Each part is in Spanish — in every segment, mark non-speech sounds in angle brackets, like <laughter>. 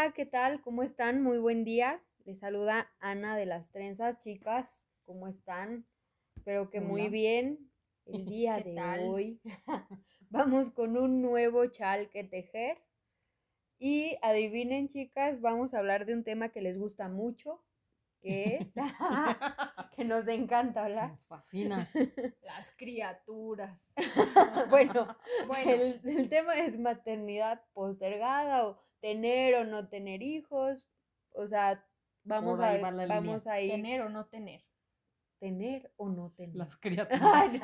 Hola, ¿qué tal? ¿Cómo están? Muy buen día. Les saluda Ana de las Trenzas, chicas. ¿Cómo están? Espero que muy bien. El <laughs> día ¿Qué de tal? hoy <laughs> vamos con un nuevo chal que tejer. Y adivinen, chicas, vamos a hablar de un tema que les gusta mucho, que es <laughs> <laughs> que nos encanta hablar. Nos fascina. <laughs> Las criaturas. Bueno, Bueno, el, el tema es maternidad postergada o tener o no tener hijos. O sea, vamos a, va línea. vamos a ir tener o no tener. tener o no tener. Las criaturas.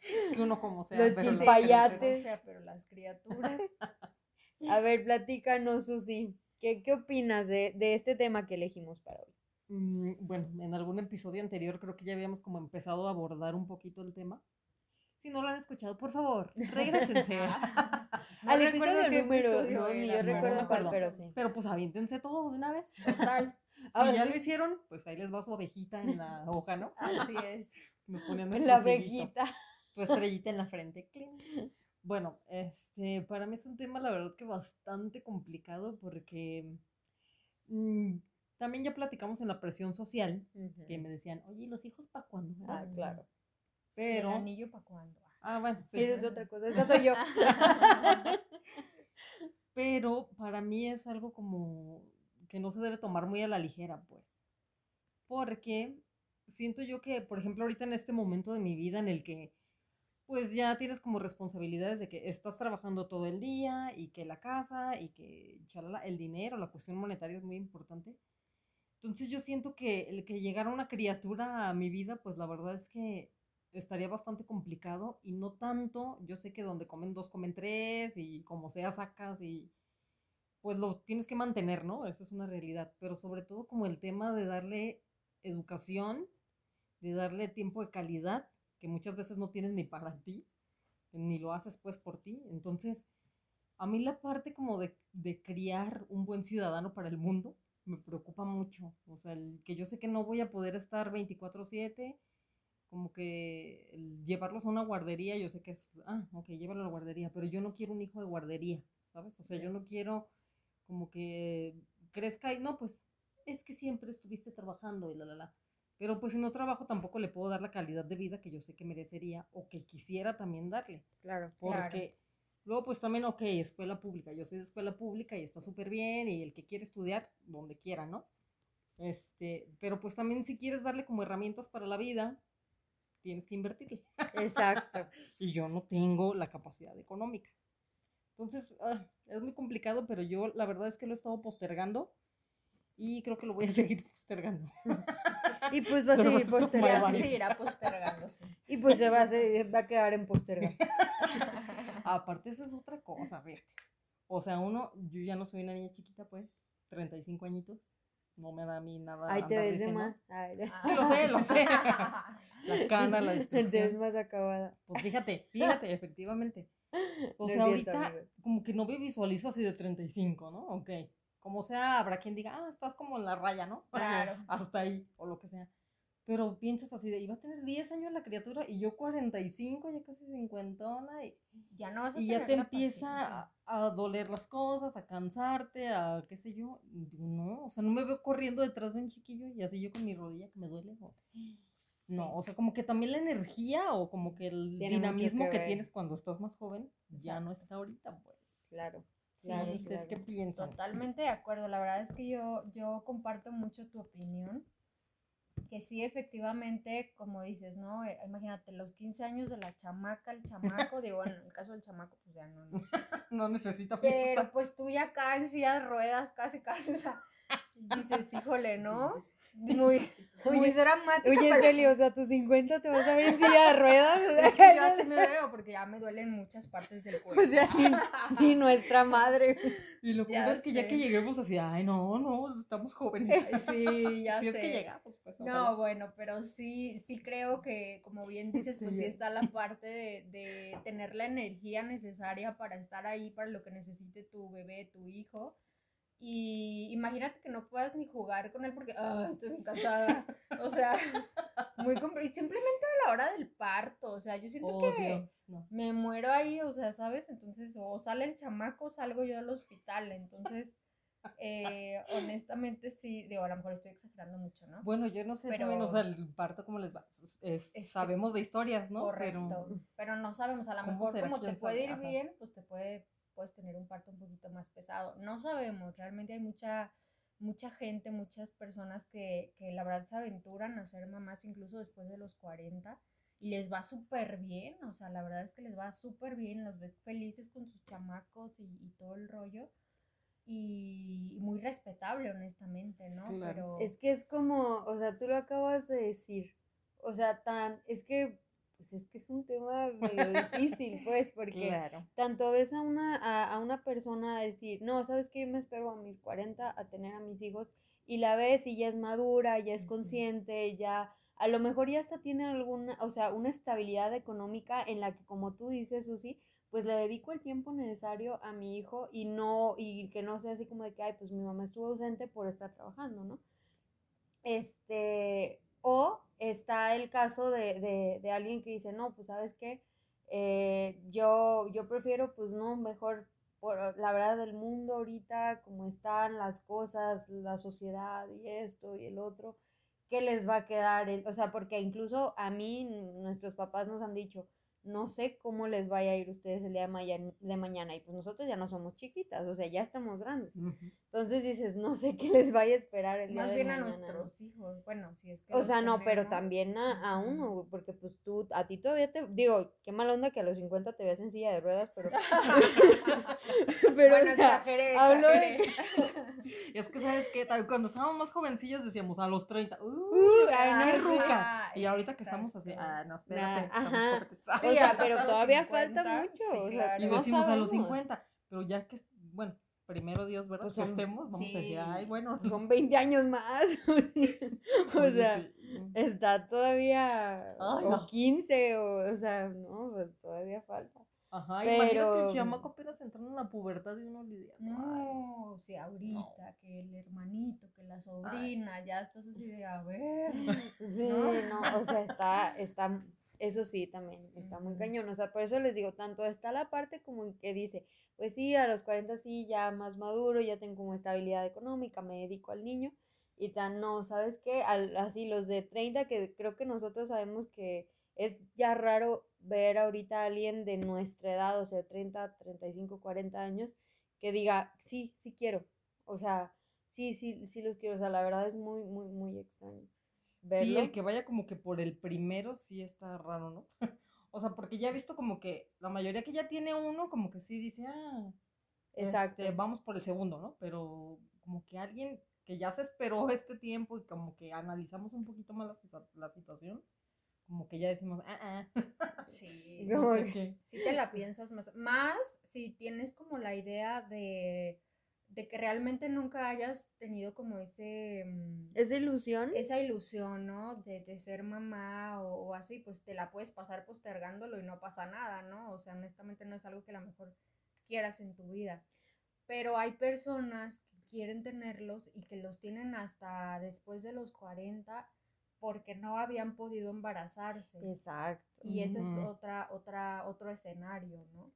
Es que uno como sea. Los pero sea, pero las criaturas. A ver, platícanos, Susi. ¿Qué, qué opinas de, de este tema que elegimos para hoy? Mm, Bueno, en algún episodio anterior creo que ya habíamos como empezado a abordar un poquito el tema. Si no lo han escuchado, por favor, regresense. <laughs> No Al episodio número, episodio no, ni yo no, recuerdo cuál, acuerdo. pero sí. Pero pues aviéntense todo de una vez. <laughs> Si Total. Ahora ya sí. lo hicieron, pues ahí les va su abejita en la <laughs> hoja, ¿no? Así es. Nos ponían nuestro la abejita. tu estrellita en la frente. Bueno, este, para mí es un tema, la verdad, que bastante complicado porque mm, también ya platicamos en la presión social que me decían, oye, ¿y los hijos para cuándo? Ah, claro. Pero, ¿El anillo para cuándo? ah, bueno, sí. Esa es otra cosa. Esa soy yo. <laughs> pero para mí es algo como que no se debe tomar muy a la ligera, pues. Porque siento yo que, por ejemplo, ahorita en este momento de mi vida en el que pues ya tienes como responsabilidades de que estás trabajando todo el día y que la casa y que chalala, el dinero, la cuestión monetaria es muy importante. Entonces yo siento que el que llegara una criatura a mi vida, pues la verdad es que estaría bastante complicado y no tanto, yo sé que donde comen dos comen tres y como sea sacas y pues lo tienes que mantener, ¿no? Eso es una realidad, pero sobre todo como el tema de darle educación, de darle tiempo de calidad, que muchas veces no tienes ni para ti, ni lo haces pues por ti. Entonces, a mí la parte como de, de criar un buen ciudadano para el mundo me preocupa mucho. O sea, el que yo sé que no voy a poder estar 24/7, como que el llevarlos a una guardería, yo sé que es, ah, ok, llévalo a la guardería, pero yo no quiero un hijo de guardería, ¿sabes? O sea, yo no quiero como que crezca y no, pues es que siempre estuviste trabajando y la, la, la. Pero pues si no trabajo tampoco le puedo dar la calidad de vida que yo sé que merecería o que quisiera también darle. Claro. Porque luego pues también, ok, escuela pública, yo soy de escuela pública y está súper bien y el que quiere estudiar, donde quiera, ¿no? Este, pero pues también si quieres darle como herramientas para la vida, tienes que invertirle. Exacto. <laughs> Y yo no tengo la capacidad económica. Entonces, ah, es muy complicado, pero yo la verdad es que lo he estado postergando y creo que lo voy a <laughs> seguir postergando. Y pues va a seguir Y postergando. seguirá postergándose. Y pues se va a, se- va a quedar en postergado. <laughs> Aparte, esa es otra cosa, fíjate. O sea, uno, yo ya no soy una niña chiquita, pues, 35 añitos. No me da a mí nada. Ahí te ves de más. Ay, Sí, lo sé, lo sé. La <laughs> cana, la Te ves destrucción. más acabada. Pues fíjate, fíjate, efectivamente. <laughs> O No sea, cierto, ahorita amigo. como que no me visualizo así de 35, ¿no? Ok. Como sea, habrá quien diga, ah, estás como en la raya, ¿no? <laughs> Claro. Hasta ahí, o lo que sea. Pero piensas así de, iba a tener 10 años la criatura y yo 45, ya casi cincuentona, y, Ya no vas a y ya te empieza a, a doler las cosas, a cansarte, a qué sé yo. No, o sea, no me veo corriendo detrás de un chiquillo y así yo con mi rodilla que me duele. o- <gasps> No, o sea, como que también la energía o como que el Tiene dinamismo que tienes cuando estás más joven ya no está ahorita, pues. Claro. Sí, claro, ustedes qué piensan. Totalmente de acuerdo. La verdad es que yo, yo comparto mucho tu opinión. Que sí, efectivamente, como dices, ¿no? Eh, Imagínate, los 15 años de la chamaca, el chamaco, digo, bueno, en el caso del chamaco, pues ya no. no. <laughs> No necesita fiesta. Pero pues tú ya acá en silla de ruedas, casi, casi, o sea, dices, <laughs> híjole, ¿no? Muy, <laughs> muy Oye, dramático. Oye, pero- Celi, o sea, tus 50 te vas a ver en silla de ruedas. O sea, Es que yo así me veo porque ya me duelen muchas partes del cuerpo. <laughs> O sea, y nuestra madre. Y lo peor es que ya que lleguemos así, ay, no, no, estamos jóvenes. Sí, ya <laughs> si sé. es que llegamos, pues. No, ojalá. bueno, pero sí, sí creo que, como bien dices, pues sí Sí. está la parte de, de tener la energía necesaria para estar ahí para lo que necesite tu bebé, tu hijo. Y imagínate que no puedas ni jugar con él porque, ah, estoy bien cansada. O sea, <laughs> muy y simplemente a la hora del parto, o sea, yo siento Oh, que Dios, no. me muero ahí, o sea, ¿sabes? Entonces, o sale el chamaco o salgo yo al hospital, entonces, Eh, honestamente sí, digo, a lo mejor estoy exagerando mucho, ¿no? Bueno, yo no sé Pero- también, o sea, el parto cómo les va. Es- sabemos de historias, ¿no? Correcto. Pero, Pero, no sabemos, a lo ¿Cómo mejor como te ¿Quién puede sabe? ir Ajá. bien, pues te puede, puedes tener un parto un poquito más pesado. No sabemos, realmente hay mucha, mucha gente, muchas personas que, que la verdad se aventuran a ser mamás incluso después de los 40 y les va súper bien, o sea, la verdad es que les va súper bien, los ves felices con sus chamacos y, y todo el rollo. Y, y muy respetable, honestamente, ¿no? Claro. Pero Es que es como, o sea, tú lo acabas de decir. O sea, tan, es que, pues es que es un tema medio <laughs> difícil, pues, porque claro. tanto ves a una, a, a una persona decir, no, sabes que yo me espero a mis 40 a tener a mis hijos, y la ves y ya es madura, ya es consciente, ya, a lo mejor ya hasta tiene alguna, o sea, una estabilidad económica en la que, como tú dices, Susi, pues le dedico el tiempo necesario a mi hijo y no, y que no sea así como de que, ay, pues mi mamá estuvo ausente por estar trabajando, ¿no? Este, o está el caso de, de, de alguien que dice, no, pues sabes qué, Eh, yo, yo prefiero, pues no, mejor, por la verdad del mundo ahorita, como están las cosas, la sociedad y esto y el otro, ¿qué les va a quedar? O sea, porque incluso a mí, nuestros papás nos han dicho, no sé cómo les vaya a ir a ustedes el día de, mañana, de mañana, y pues nosotros ya no somos chiquitas, o sea, ya estamos grandes. Entonces dices, no sé qué les vaya a esperar el día más de bien a mañana. nuestros hijos, bueno, si es que O sea, no, pero también a, uno, güey, porque pues tú, a ti todavía te, digo, qué mala onda que a los 50 te veas en silla de ruedas, pero, <laughs> pero, bueno, o sea, exageré, hablo de. <laughs> Es que, ¿sabes qué? Tal- Cuando estábamos más jovencillos decíamos a los 30, ¡uh! Uh, ay, no, ¡Qué sí. rucas! Y ahorita que estamos así, ah, no, espérate, Nah, estamos ajá. Sí, <laughs> <laughs> pero todavía 50, falta mucho, sí, o sea, claro. Y no decimos a los sabemos. 50, pero ya que, bueno, primero Dios, ¿verdad? Pues que son- estemos, vamos a decir, ay, bueno. Son 20 años más, <laughs> o <laughs> sea, sí. está todavía, Ay, o no. 15, o, o sea, no, pues todavía falta. Ajá, imagínate pero- el chamaco apenas entrando en la pubertad y uno lidia. No, o sea, ahorita, que el hermanito, que la sobrina, ya estás así de, a ver. Sí, ¿no? no, o sea, está, está, eso sí, también está muy cañón, o sea, por eso les digo, tanto está la parte como que dice, pues sí, a los 40 sí, ya más maduro, ya tengo como estabilidad económica, me dedico al niño, y tan no, ¿sabes qué? Al- así los de 30, que creo que nosotros sabemos que es ya raro ver ahorita a alguien de nuestra edad, o sea, 30, 35, 40 años, que diga, sí, sí quiero, o sea, sí, sí, sí los quiero, o sea, la verdad es muy, muy, muy extraño. Sí, el que vaya como que por el primero sí está raro, ¿no? <laughs> O sea, porque ya he visto como que la mayoría que ya tiene uno, como que sí dice, ah, Exacto. este, vamos por el segundo, ¿no? Pero como que alguien que ya se esperó <laughs> este tiempo y como que analizamos un poquito más la, la situación, como que ya decimos, ah, ah, <laughs> Sí, no Como sé si te la piensas más. Más si tienes como la idea de, de que realmente nunca hayas tenido como ese... mm, ¿Es de ilusión? esa ilusión, ¿no? De, de ser mamá o, o así, pues te la puedes pasar postergándolo y no pasa nada, ¿no? O sea, honestamente no es algo que a lo mejor quieras en tu vida. Pero hay personas que quieren tenerlos y que los tienen hasta después de los 40 porque no habían podido embarazarse. Exacto. Y ese es otra, otra, otro escenario, ¿no?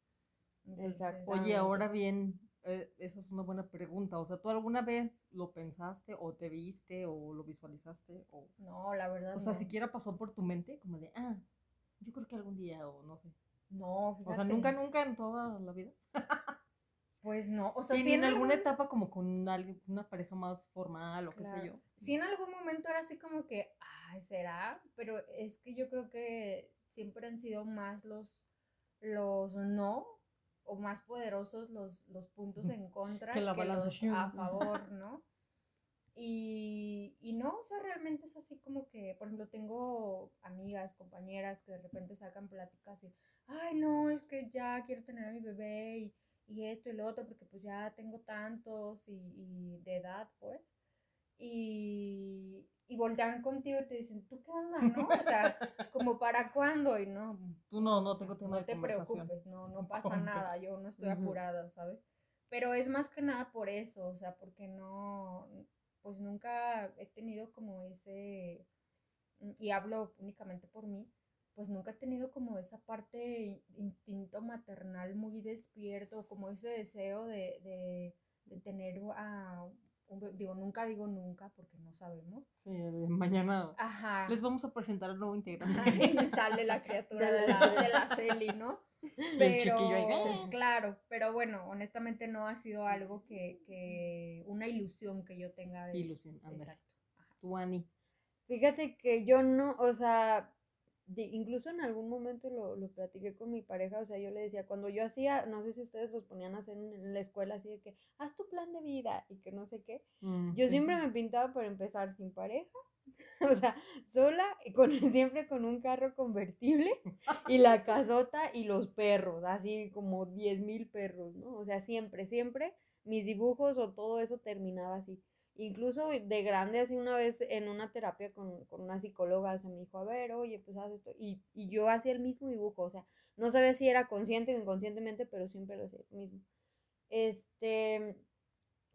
Exacto. Oye, ahora bien, eh, esa es una buena pregunta. O sea, ¿tú alguna vez lo pensaste o te viste o lo visualizaste? O, No, la verdad o sea, no. siquiera pasó por tu mente como de, ah, yo creo que algún día o no sé. No, O sea, fíjate. nunca, nunca en toda la vida. Pues no, o sea, sí ni en en alguna algún- etapa como con alguien, una pareja más formal o qué sé yo. Sí, en algún momento era así como que, ay, ¿será? Pero es que yo creo que siempre han sido más los, los no o más poderosos los, los puntos en contra Que la los a favor, ¿no? Y, y no, o sea, realmente es así como que, por ejemplo, tengo amigas, compañeras que de repente sacan pláticas y, ay, no, es que ya quiero tener a mi bebé y, y esto y lo otro, porque pues ya tengo tantos y, y de edad, pues. Y, y voltean contigo y te dicen, ¿tú qué onda, no? O sea, <laughs> como para cuándo y no. Tú no, no tengo tema No de te conversación. preocupes, no, no <laughs> pasa nada, yo no estoy apurada, ¿sabes? Pero es más que nada por eso, o sea, porque no, pues nunca he tenido como ese, mm, y hablo únicamente por mí, pues nunca he tenido como esa parte instinto maternal muy despierto, como ese deseo de, de, de tener a, digo, nunca digo nunca porque no sabemos. Sí, mañana Ajá. les vamos a presentar al nuevo integrante. Y <laughs> sale la criatura de la, de la Celi, ¿no? <laughs> Pero, claro, pero bueno, honestamente no ha sido algo que, que una ilusión que yo tenga de... Ilusión. Exacto. Ajá. Tú, Ani. Fíjate que yo no, o sea, de- incluso en algún momento lo, lo platiqué con mi pareja, o sea, yo le decía, cuando yo hacía, no sé si ustedes los ponían a hacer en, en la escuela, así de que, haz tu plan de vida y que no sé qué. Mm, Yo sí. siempre me pintaba por empezar sin pareja, <laughs> o sea, sola, y con, <laughs> siempre con un carro convertible y la <laughs> casota y los perros, así como 10 mil perros, ¿no? O sea, siempre, siempre mis dibujos o todo eso terminaba así. Incluso de grande, así una vez en una terapia con, con una psicóloga, se me dijo, a ver, oye, pues haz esto. Y, y yo hacía el mismo dibujo, o sea, no sabía si era consciente o inconscientemente, pero siempre lo hacía el mismo. Este,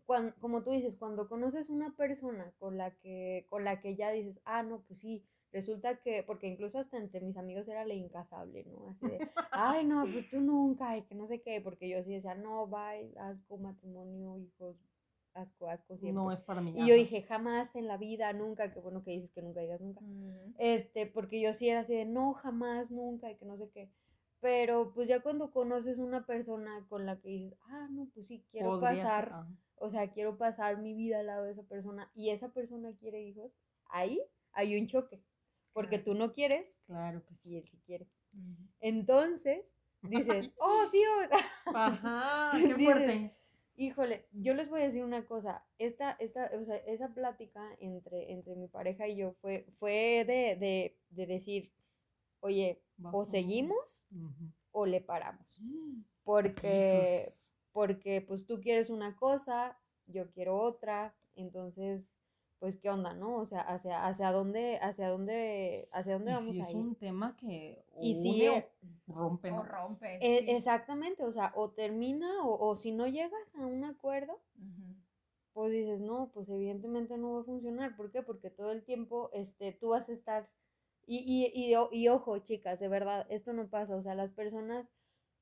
cuan- como tú dices, cuando conoces una persona con la que, con la que ya dices, ah, no, pues sí, resulta que, porque incluso hasta entre mis amigos era la incasable, ¿no? Así de, <laughs> ay, no, pues tú nunca, y que no sé qué, porque yo sí decía, no, bye, asco, matrimonio, hijos, asco, asco, siempre. No es para mí. y yo dije, jamás en la vida, nunca, qué bueno que dices que nunca digas nunca. Este, porque yo sí era así de no, jamás, nunca, y que no sé qué. Pero pues ya cuando conoces una persona con la que dices, ah, no, pues sí, quiero Podría pasar, o sea, quiero pasar mi vida al lado de esa persona y esa persona quiere hijos, ahí hay un choque, porque Claro. tú no quieres Claro que y sí. él sí quiere. Entonces, dices, <laughs> oh, Dios, Ajá, <laughs> qué Dices, fuerte. Híjole, yo les voy a decir una cosa, esta, esta, o sea, esa plática entre, entre mi pareja y yo fue, fue de, de, de decir, oye, Vas o seguimos o le paramos. <gasps> Porque, porque pues tú quieres una cosa, yo quiero otra, entonces, pues, ¿qué onda, no? O sea, hacia, hacia dónde, hacia dónde, hacia dónde Y vamos si a es ir. un tema que Y une si, o eh, rompe, ¿no? O rompe. e- sí. exactamente, o sea, o termina, o, o si no llegas a un acuerdo, pues dices, no, pues evidentemente no va a funcionar. ¿Por qué? Porque todo el tiempo este, tú vas a estar... Y, y, y, o- y ojo, chicas, de verdad, esto no pasa. O sea, las personas,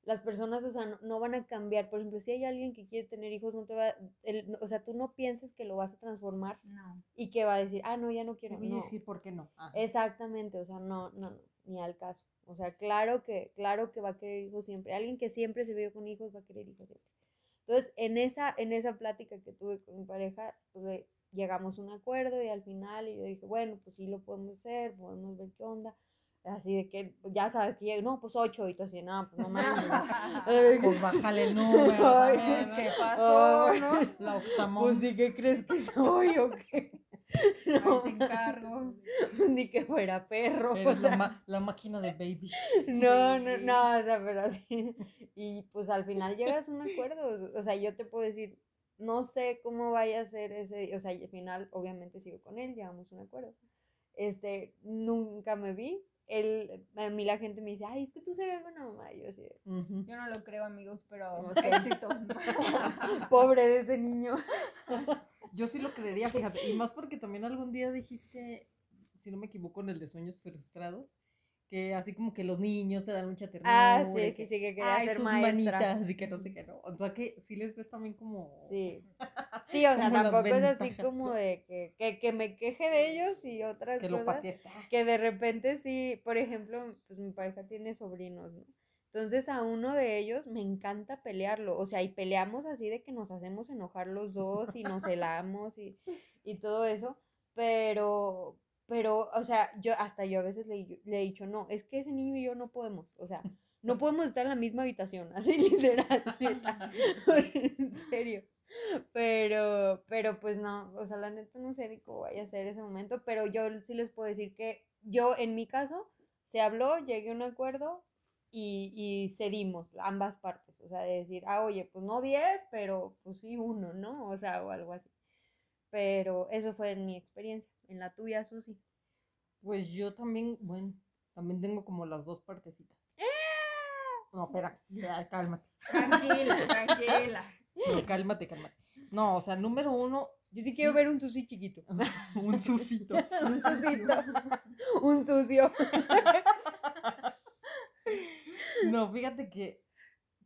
las personas, o sea, no, no van a cambiar. Por ejemplo, si hay alguien que quiere tener hijos, no te va... el- o sea, tú no pienses que lo vas a transformar No. y que va a decir, ah, no, ya no Te quiero. voy a No. decir por qué no. Ajá. Exactamente, o sea, no, no, no, ni al caso. O sea, claro que, claro que va a querer hijos siempre. Alguien que siempre se vio con hijos va a querer hijos siempre. Entonces, en esa, en esa plática que tuve con mi pareja, pues llegamos a un acuerdo y al final y yo dije, bueno, pues sí lo podemos hacer, podemos ver qué onda. Así de que, ya sabes que, no, pues ocho, y tú así, no, pues no mames. <laughs> <laughs> Pues bájale el número. Ay, también, ¿Qué pasó, Ay. no? La octamón. Pues sí, ¿qué crees que soy o qué? <laughs> Ahí No, te encargo. ni que fuera perro. o Eres la, sea. ma- la máquina de baby. No, no, Sí. no, o sea, pero así. Y pues al final llegas a un acuerdo. O sea, yo te puedo decir, no sé cómo vaya a ser ese, o sea, al final obviamente sigo con él, llegamos a un acuerdo. Este, nunca me vi. Él, a mí la gente me dice, ay, es que tú serías buena mamá. Yo Ujú. Yo no lo creo, amigos, pero No <laughs> sé. éxito. <laughs> <laughs> pobre de ese niño. Yo sí lo creería, fíjate. Y más porque también algún día dijiste, si no me equivoco, en el de sueños frustrados, que así como que los niños te dan mucha ternura. Ah, sí, y sí, que, sí, que quería Ay, ser sus maestra. manitas y que no sé qué, ¿no? O sea que sí les ves también como... Sí. Sí, o sea, tampoco es así como de que, que, que me queje de ellos y otras Que cosas. que de repente sí, por ejemplo, pues mi pareja tiene sobrinos, ¿no? Entonces a uno de ellos me encanta pelearlo, o sea, y peleamos así de que nos hacemos enojar los dos y nos celamos y, y todo eso, pero, pero, o sea, yo hasta yo a veces le, le he dicho, no, es que ese niño y yo no podemos, o sea, no podemos estar en la misma habitación, así <laughs> literal, <laughs> en serio. <laughs> Pero, pero pues no, o sea, la neta no sé ni cómo vaya a ser ese momento, pero yo sí les puedo decir que yo, en mi caso, se habló, llegué a un acuerdo y, y cedimos ambas partes, o sea, de decir, ah, oye, pues no 10, pero pues sí uno, ¿no? O sea, o algo así. Pero eso fue en mi experiencia, en la tuya, Susi. Pues yo también, bueno, también tengo como las dos partecitas. No, espera, ya, cálmate. Tranquila, <laughs> tranquila. Cálmate, cálmate. No, o sea, número uno, Yo sí quiero ver un Susi chiquito. <laughs> un susito. <laughs> Un susito. un sucio. <laughs> No, fíjate que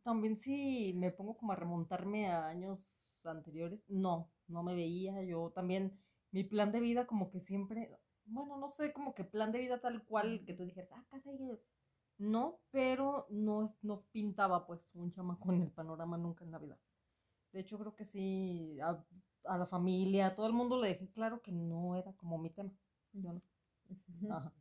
también sí me pongo como a remontarme a años anteriores, no, no me veía. Yo también, mi plan de vida como que siempre, bueno, no sé, como que plan de vida tal cual que tú dijeras, ah, casa y... No, pero no, no pintaba pues un chamaco en el panorama nunca en la vida. De hecho, creo que sí, a, a la familia, a todo el mundo le dejé claro que no era como mi tema. Yo no. Ajá.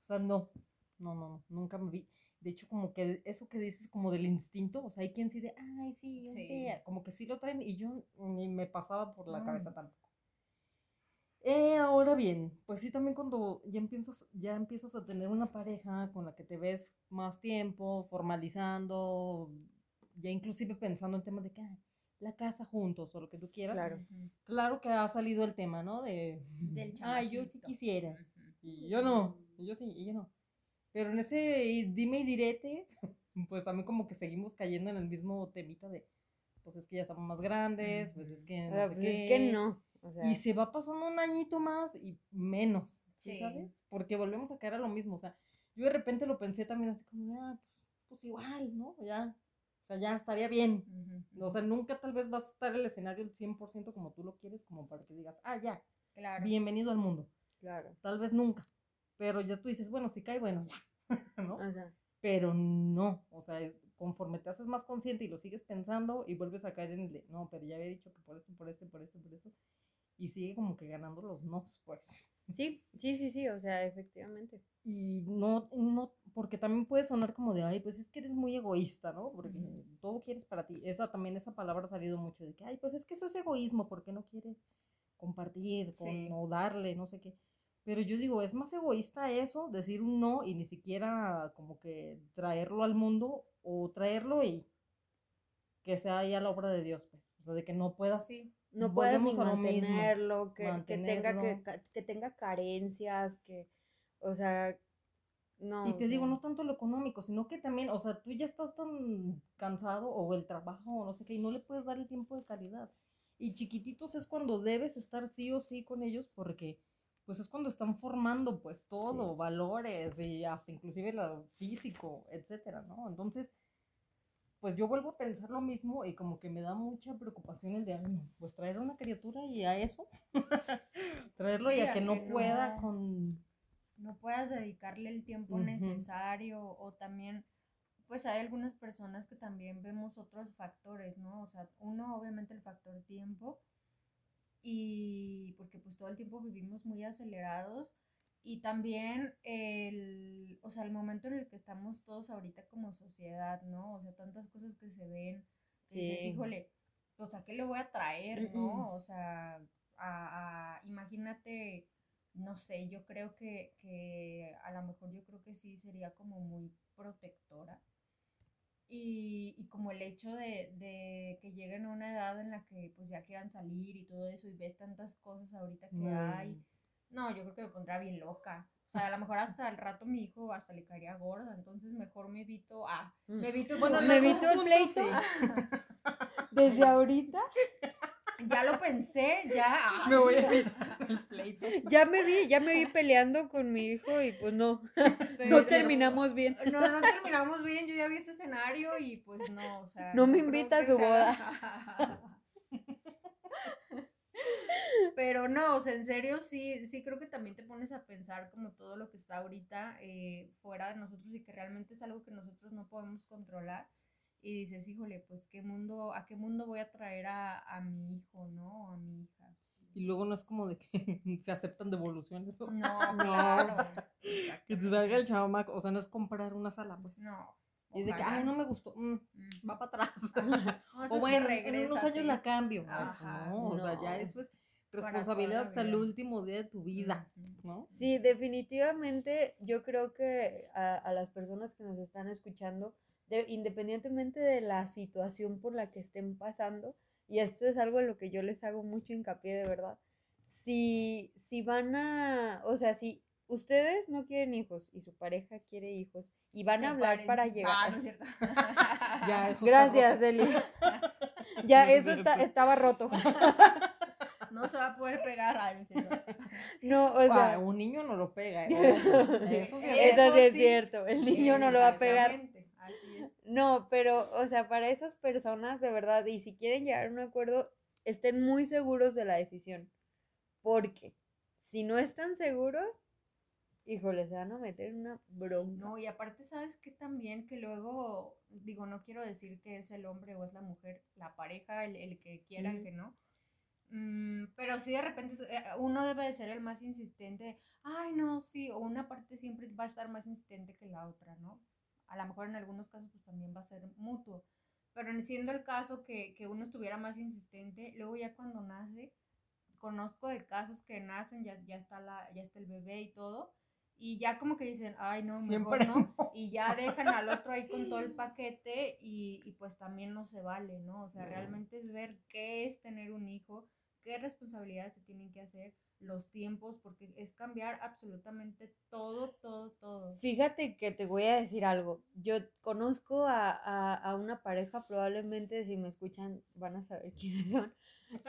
O sea, no, no, no, no, nunca me vi. De hecho, como que eso que dices como del instinto, o sea, hay quien sí de, ay, sí, un Sí. día", como que sí lo traen y yo ni me pasaba por la cabeza tampoco. Eh, ahora bien, pues sí, también cuando ya empiezas, ya empiezas a tener una pareja con la que te ves más tiempo, formalizando, ya inclusive pensando en temas de que "Ay, la casa juntos o lo que tú quieras. Claro. Claro que ha salido el tema, ¿no? De, Del <laughs> ay, yo sí chamaquito". quisiera. Y yo no, y yo sí, y yo no. Pero en ese dime y direte, <laughs> pues también como que seguimos cayendo en el mismo temita de, pues es que ya estamos más grandes, pues es que O no sea, sé pues es que no. O sea, Y se va pasando un añito más y menos, ¿sí. ¿sabes? Porque volvemos a caer a lo mismo. O sea, yo de repente lo pensé también así como, ah, pues, pues igual, ¿no? Ya, o sea, ya estaría bien. O sea, nunca tal vez vas a estar el escenario el 100% como tú lo quieres, como para que digas, ah, ya, Claro. bienvenido al mundo. claro. Tal vez nunca. Pero ya tú dices, bueno, si cae, bueno, ya. <laughs> ¿No? Pero no. O sea, conforme te haces más consciente y lo sigues pensando y vuelves a caer en el de, no, pero ya había dicho que por esto, por esto, por esto, por esto. Y sigue como que ganando los nos, pues. Sí, sí, sí, sí, o sea, efectivamente. Y no, no, porque también puede sonar como de, ay, pues es que eres muy egoísta, ¿no? Porque todo quieres para ti. Esa también, esa palabra ha salido mucho de que, ay, pues es que eso es egoísmo, ¿por qué no quieres compartir con, Sí. o darle, no sé qué? Pero yo digo, es más egoísta eso, decir un no y ni siquiera como que traerlo al mundo o traerlo y que sea ya la obra de Dios, pues. O sea, de que no puedas Sí. No puedes ni mantenerlo, que, que tenga que, que tenga carencias, que, o sea, no. Y te digo, sea, no tanto lo económico, sino que también, o sea, tú ya estás tan cansado o el trabajo o no sé qué, y no le puedes dar el tiempo de calidad. Y chiquititos es cuando debes estar sí o sí con ellos porque pues es cuando están formando pues todo, valores y hasta inclusive lo físico, etcétera, ¿no? Entonces, pues yo vuelvo a pensar lo mismo y como que me da mucha preocupación el de, "Ay, no, pues traer a una criatura y a eso, <laughs> traerlo y a a que no pueda no- con... no puedas dedicarle el tiempo necesario o también pues hay algunas personas que también vemos otros factores, ¿no? O sea, uno obviamente el factor tiempo y porque pues todo el tiempo vivimos muy acelerados y también el, o sea, el momento en el que estamos todos ahorita como sociedad, ¿no? O sea, tantas cosas que se ven, que dices, Sí. híjole, o sea, ¿qué le voy a traer, no? O sea, a, a- imagínate, no sé, yo creo que, que a lo mejor yo creo que sí sería como muy protectora. Y, y como el hecho de, de que lleguen a una edad en la que pues ya quieran salir y todo eso y ves tantas cosas ahorita que hay. Mm. No, yo creo que me pondría bien loca. O sea, a lo mejor hasta el rato mi hijo hasta le caería gorda, entonces mejor me evito, ah, me evito Bueno, como- me evito el pleito. sí. <laughs> Desde ahorita ya lo pensé, ya. ah, Me voy sí, a evitar el pleito. ya me vi, ya me vi peleando con mi hijo y pues no, pero- no terminamos bien. No, no terminamos bien, yo ya vi ese escenario y pues no, o sea. No me invita a su sea- Pero no, o sea, en serio sí, sí creo que también te pones a pensar como todo lo que está ahorita eh, fuera de nosotros y que realmente es algo que nosotros no podemos controlar. Y dices, híjole, pues qué mundo, a qué mundo voy a traer a, a mi hijo, ¿no? O a mi hija. Y luego no es como de que <laughs> se aceptan devoluciones. ¿no? No, <laughs> claro. Que te salga el chamaco. O sea, no es comprar una sala, pues. No. Y es de que, ay, no me gustó. mm, Mm. va para atrás. <laughs> No, o bueno, en unos años la cambio. Ajá, no, o sea, ya no. Responsabilidad hasta el último día de tu vida. ¿no? Sí, definitivamente yo creo que a, a las personas que nos están escuchando, de- independientemente de la situación por la que estén pasando, y esto es algo en lo que yo les hago mucho hincapié de verdad, si, si van a, o sea, si ustedes no quieren hijos y su pareja quiere hijos y van a hablar para Sepárense. llegar... Ah, no es cierto. Ya, Gracias. <laughs> Eli. ya, eso está, <laughs> estaba roto. <laughs> No se va a poder pegar. Es cierto. <laughs> No, o Ah, sea, un niño no lo pega. ¿eh? Eso sí Eso eso sí es cierto, el niño no lo va a pegar. Así es. No, pero, o sea, para esas personas, de verdad, y si quieren llegar a un acuerdo, estén muy seguros de la decisión. Porque si no están seguros, híjole, se van a meter en una bronca. No, y aparte, ¿sabes qué también? Que luego, digo, no quiero decir que es el hombre o es la mujer, la pareja, el, el que quieran Ujú. que no. Mm, pero sí de repente eh, uno debe de ser el más insistente. Ay, no, sí, o una parte siempre va a estar más insistente que la otra, ¿no? A lo mejor en algunos casos pues también va a ser mutuo. Pero en siendo el caso que, que uno estuviera más insistente, luego ya cuando nace, conozco de casos que nacen, ya, ya, está, la, ya está el bebé y todo, y ya como que dicen, ay, no, mejor Siempre no, y ya dejan al otro ahí con todo el paquete y, y pues también no se vale, ¿no? O sea, No. realmente es ver qué es tener un hijo, qué responsabilidades se tienen que hacer, los tiempos, porque es cambiar absolutamente todo, todo, todo. Fíjate que te voy a decir algo. Yo conozco a, a- a una pareja, probablemente si me escuchan van a saber <laughs> quiénes son.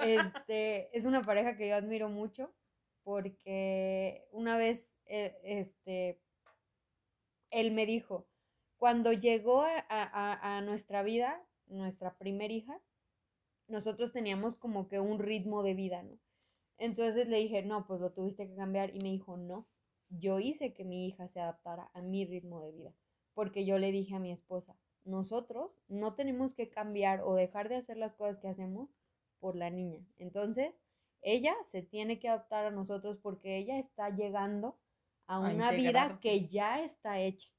Este, es una pareja que yo admiro mucho porque una vez, eh, este, él me dijo, cuando llegó a, a- a nuestra vida, nuestra primer hija, nosotros teníamos como que un ritmo de vida, ¿no? Entonces le dije, no, pues lo tuviste que cambiar y me dijo, no, yo hice que mi hija se adaptara a mi ritmo de vida, porque yo le dije a mi esposa, nosotros no tenemos que cambiar o dejar de hacer las cosas que hacemos por la niña. Entonces, ella se tiene que adaptar a nosotros porque ella está llegando a A una vida que ya está hecha.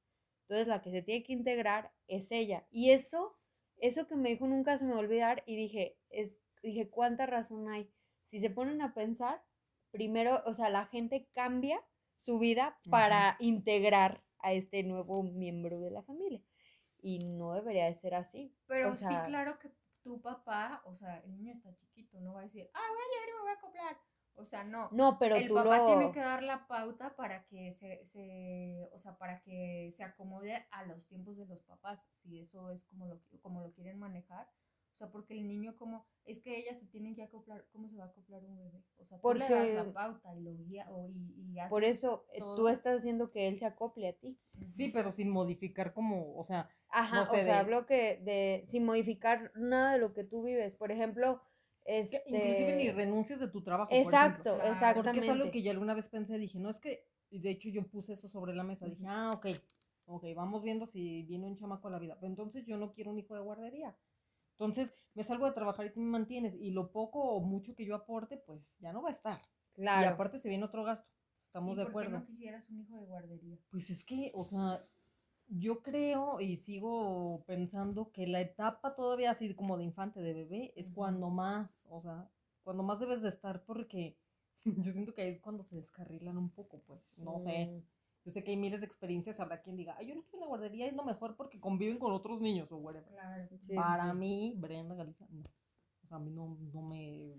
Entonces, la que se tiene que integrar es ella. Y eso, eso que me dijo nunca se me va a olvidar y dije, es, dije, ¿cuánta razón hay? Si se ponen a pensar, primero, o sea, la gente cambia su vida para integrar a este nuevo miembro de la familia. Y no debería de ser así. Pero o sí, claro que tu papá, o sea, el niño está chiquito, no va a decir, ah, voy a llegar y me voy a acoplar. O sea, no. No, pero el tú papá lo... tiene que dar la pauta para que se, se, o sea, para que se acomode a los tiempos de los papás, si eso es como lo, como lo quieren manejar. O sea, porque el niño como, es que ella se tiene que acoplar, ¿cómo se va a acoplar un bebé? O sea, tú le das la pauta y lo guía, o, y, y haces Por eso eh, tú todo. estás haciendo que él se acople a ti. Sí, pero sin modificar como, o sea, Ajá, No sé, o sea, de- hablo que de sin modificar nada de lo que tú vives. Por ejemplo, que este inclusive ni renuncias de tu trabajo. por. Exacto, Claro. exactamente. Porque es algo que yo alguna vez pensé, dije, no es que, y de hecho yo puse eso sobre la mesa, dije, ah, ok, ok, vamos viendo si viene un chamaco a la vida, pero entonces yo no quiero un hijo de guardería. Entonces me salgo de trabajar y tú me mantienes, y lo poco o mucho que yo aporte, pues ya no va a estar. Y Claro. aparte se viene otro gasto, estamos ¿Y de por qué acuerdo. no quisieras un hijo de guardería? Pues es que, o sea, yo creo y sigo pensando que la etapa todavía así como de infante, de bebé, es cuando más, o sea, cuando más debes de estar porque <laughs> yo siento que ahí es cuando se descarrilan un poco, pues, no sé. Yo sé que hay miles de experiencias, habrá quien diga, ay, yo no estuve en la guardería, es lo mejor porque conviven con otros niños o whatever. Claro. sí, Para sí. mí, Brenda Galicia, no. O sea, a mí no, no me,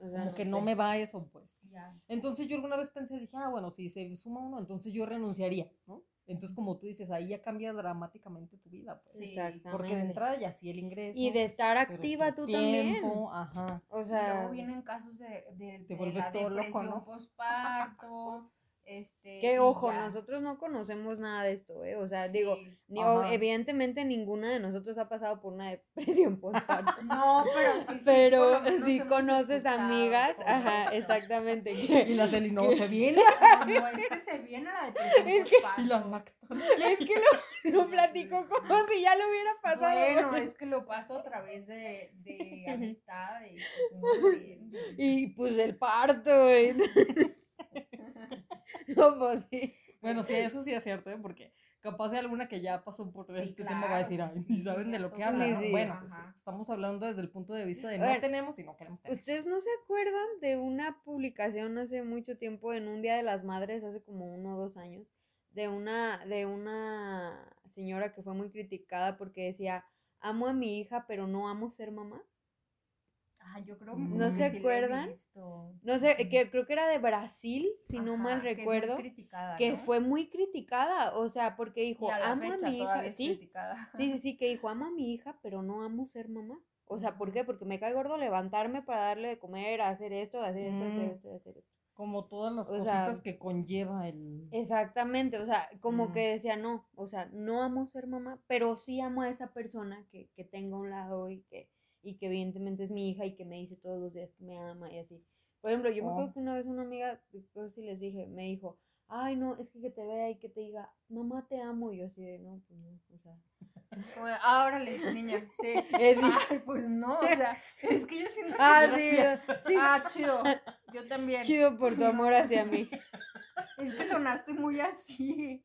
O sea, como que no me va eso, pues. Ya. Entonces yo alguna vez pensé, dije, ah, bueno, si se suma uno, entonces yo renunciaría, ¿no? Entonces, como tú dices, ahí ya cambia dramáticamente tu vida, pues. Sí, Porque de entrada ya sí el ingreso. Y de estar activa tu tú también. tiempo, Ajá. O Y sea, luego vienen casos de, de, Te de vuelves la todo loco, depresión ¿no? postparto, este... que y ojo, ya. nosotros no conocemos nada de esto, ¿eh? O sea, digo, Sí. ni- o- Ajá. evidentemente ninguna de nosotros ha pasado por una depresión <laughs> postparto. No, pero sí, sí, pero hemos conoces amigas, ajá, exactamente. <laughs> Y la Celi no se <laughs> viene. Ah, No, es que se viene la depresión Es que- Y la es que lo, lo platicó como si ya lo hubiera pasado. Bueno, es que lo paso a través de, de amistades. pues, no sé. Y pues el parto, güey. <laughs> No, pues sí. Bueno, sí, eso sí es cierto, ¿eh? Porque capaz de alguna que ya pasó por Sí, este tema va a decir, claro, ay, <laughs> ni saben de lo que hablan. ¿no? Bueno, estamos hablando desde el punto de vista de no ver, tenemos y no queremos tener. ¿Ustedes no se acuerdan de una publicación hace mucho tiempo, en un Día de las Madres, hace como uno o dos años, de una, de una señora que fue muy criticada porque decía, amo a mi hija, pero no amo ser mamá? Ah, yo creo ¿No que se sí acuerdan? No sé, que creo que era de Brasil, si no mal Ajá, que es muy recuerdo, criticada, que ¿no? fue muy criticada, o sea, porque dijo, Y a la amo fecha a mi hija, sí. Sí, sí, <laughs> sí, que dijo, amo a mi hija, pero no amo ser mamá. O sea, ¿por qué? Porque me cae gordo levantarme para darle de comer, hacer esto, hacer esto, hacer Mm. esto, hacer esto. Como todas las O sea, cositas que conlleva el... Exactamente, o sea, como Mm. que decía, no, o sea, no amo ser mamá, pero sí amo a esa persona que, que tengo a un lado y que, y que evidentemente es mi hija y que me dice todos los días que me ama y así. Por ejemplo, yo me Oh. acuerdo que una vez una amiga, creo que sí les dije, me dijo, ay, no, es que que te vea y que te diga, mamá, te amo. Y yo así de, no, pues no, o sea. <laughs> Como ah, órale, niña, sí. <laughs> <laughs> Ay, pues no, o sea, es que yo siento que... Ah, sí, sí. Ah, chido, yo también. Chido por tu amor hacia mí. Es que sonaste muy así.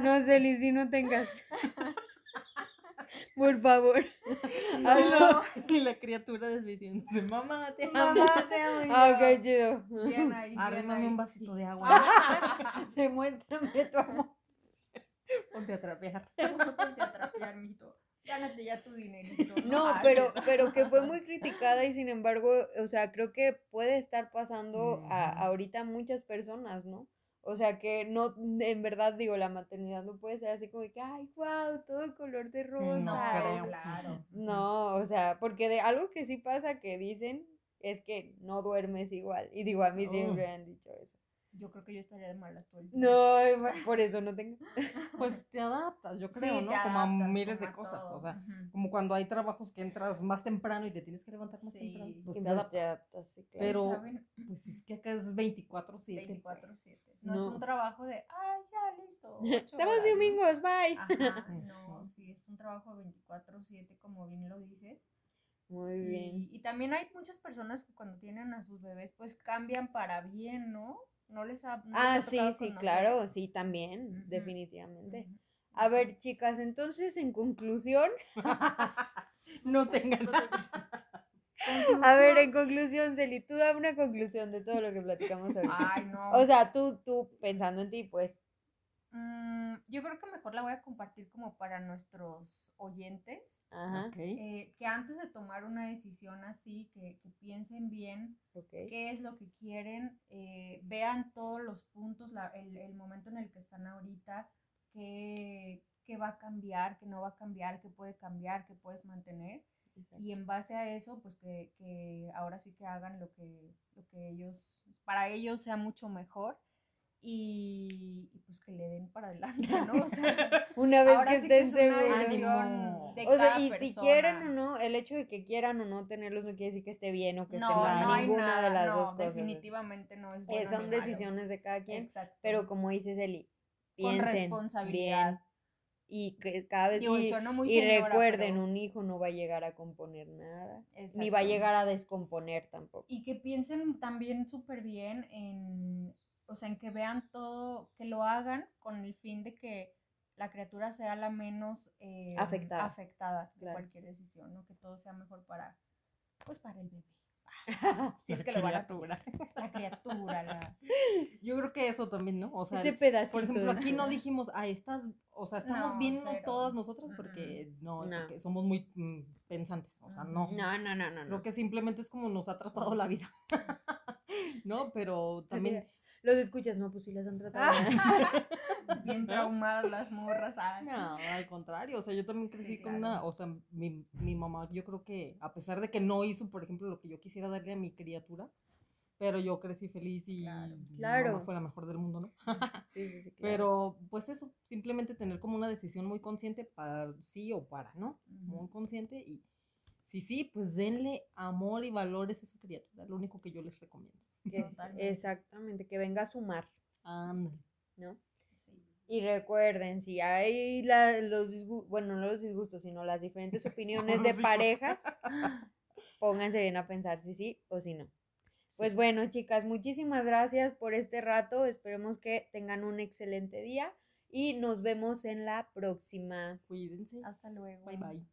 No, Celi, si no tengas. Por favor. <laughs> No, Hazlo. Y la criatura diciéndose, mamá, te amo. mamá, te amo. Ah, ok, chido. Arrímame un vasito de agua. <laughs> Demuéstrame tu amor. Ponte a trapear. <laughs> Ponte a trapear, mijito. Gánate ya tu dinerito. No, Ah, pero, pero que fue muy criticada y sin embargo, o sea, creo que puede estar pasando a, Ujú. ahorita a muchas personas, ¿no? O sea, que no, en verdad digo, la maternidad no puede ser así como que, ay, wow, todo color de rosa. No, creo. claro. No, o sea, porque de algo que sí pasa que dicen es que no duermes igual. Y digo, a mí siempre han dicho eso. Yo creo que yo estaría de malas todo el día. No, eh, por eso no tengo. <laughs> Pues te adaptas, yo creo, ¿no? como a miles como de cosas. todo. O sea, como cuando hay trabajos que entras más temprano y te tienes que levantar más Sí. temprano. Y Pues te pues adaptas. te adaptas, sí, claro. Pero- ¿Saben? Pues es que acá es 24-7. 24-7. No, No. es un trabajo de, ay, ya, listo. <laughs> Sábados horas", y domingos, bye. Ajá, <laughs> no, sí, es un trabajo 24-7, como bien lo dices. Muy bien. Y, y también hay muchas personas que cuando tienen a sus bebés, pues cambian para bien, ¿no? No les ha. no les Ah, ha sí, sí, conocer? claro, sí, también, definitivamente. A ver, chicas, entonces, en conclusión, <laughs> no tengan <laughs> a ver, en conclusión, Celi, tú dame una conclusión de todo lo que platicamos ahorita. Ay, no. O sea, tú, tú pensando en ti, pues. Mm, yo creo que mejor la voy a compartir como para nuestros oyentes. Ajá, eh, que antes de tomar una decisión así, que, que piensen bien qué es lo que quieren, eh, vean todos los puntos, la- el, el momento en el que están ahorita, qué, qué va a cambiar, qué no va a cambiar, qué puede cambiar, qué puedes mantener. exacto. Y en base a eso, pues que, que ahora sí que hagan lo que, lo que ellos, para ellos sea mucho mejor. Y, y, pues que le den para adelante, ¿no? O sea, <laughs> Una vez ahora que sí que estén es una seguros. decisión de O sea, cada y persona. si quieren o no, el hecho de que quieran o no tenerlos no quiere decir que esté bien o que esté mal. no hay Ninguna nada, de las no, dos cosas. definitivamente no es Eh, bueno son decisiones de cada quien. Exacto. Pero como dices, Eli, Con piensen responsabilidad. bien y que cada vez Digo, y y, suena muy y señora, recuerden, pero- un hijo no va a llegar a componer nada, ni va a llegar a descomponer tampoco. Y que piensen también súper bien en, o sea, en que vean todo, que lo hagan con el fin de que la criatura sea la menos eh, Afectada. afectada de Claro. cualquier decisión, ¿no? Que todo sea mejor para, pues para el bebé. <laughs> Si La es que lo van a criatura. La criatura, la... <laughs> Yo creo que eso también, ¿no? O sea, Ese pedacito. por ejemplo, aquí no dijimos, ah, estás, o sea, estamos No, cero. todas nosotras Mm, porque no, No. porque somos muy mm, pensantes, o sea, no. No, no, no, no. no. Creo que simplemente es como nos ha tratado la vida. <laughs> ¿No? Pero también Los escuchas, no, pues sí las han tratado. <laughs> Bien traumadas las morras. ah. No, al contrario, o sea, yo también crecí Sí, con una, o sea, mi, mi mamá, yo creo que a pesar de que no hizo, por ejemplo, lo que yo quisiera darle a mi criatura, pero yo crecí feliz y Claro. mi mamá fue la mejor del mundo, ¿no? sí, sí, sí, <laughs> claro. Pero, pues eso, simplemente tener como una decisión muy consciente para sí o para, ¿no? Muy consciente y si sí, pues denle amor y valores a esa criatura, lo único que yo les recomiendo. Que- Totalmente. exactamente, que venga a sumar, Ándale. ¿no? Sí. Y recuerden, si hay la- los disgustos, bueno, no los disgustos, sino las diferentes <laughs> opiniones de parejas, pónganse bien a pensar si sí o si no. Pues bueno, chicas, muchísimas gracias por este rato. Esperemos que tengan un excelente día y nos vemos en la próxima. Cuídense. Hasta luego. Bye bye.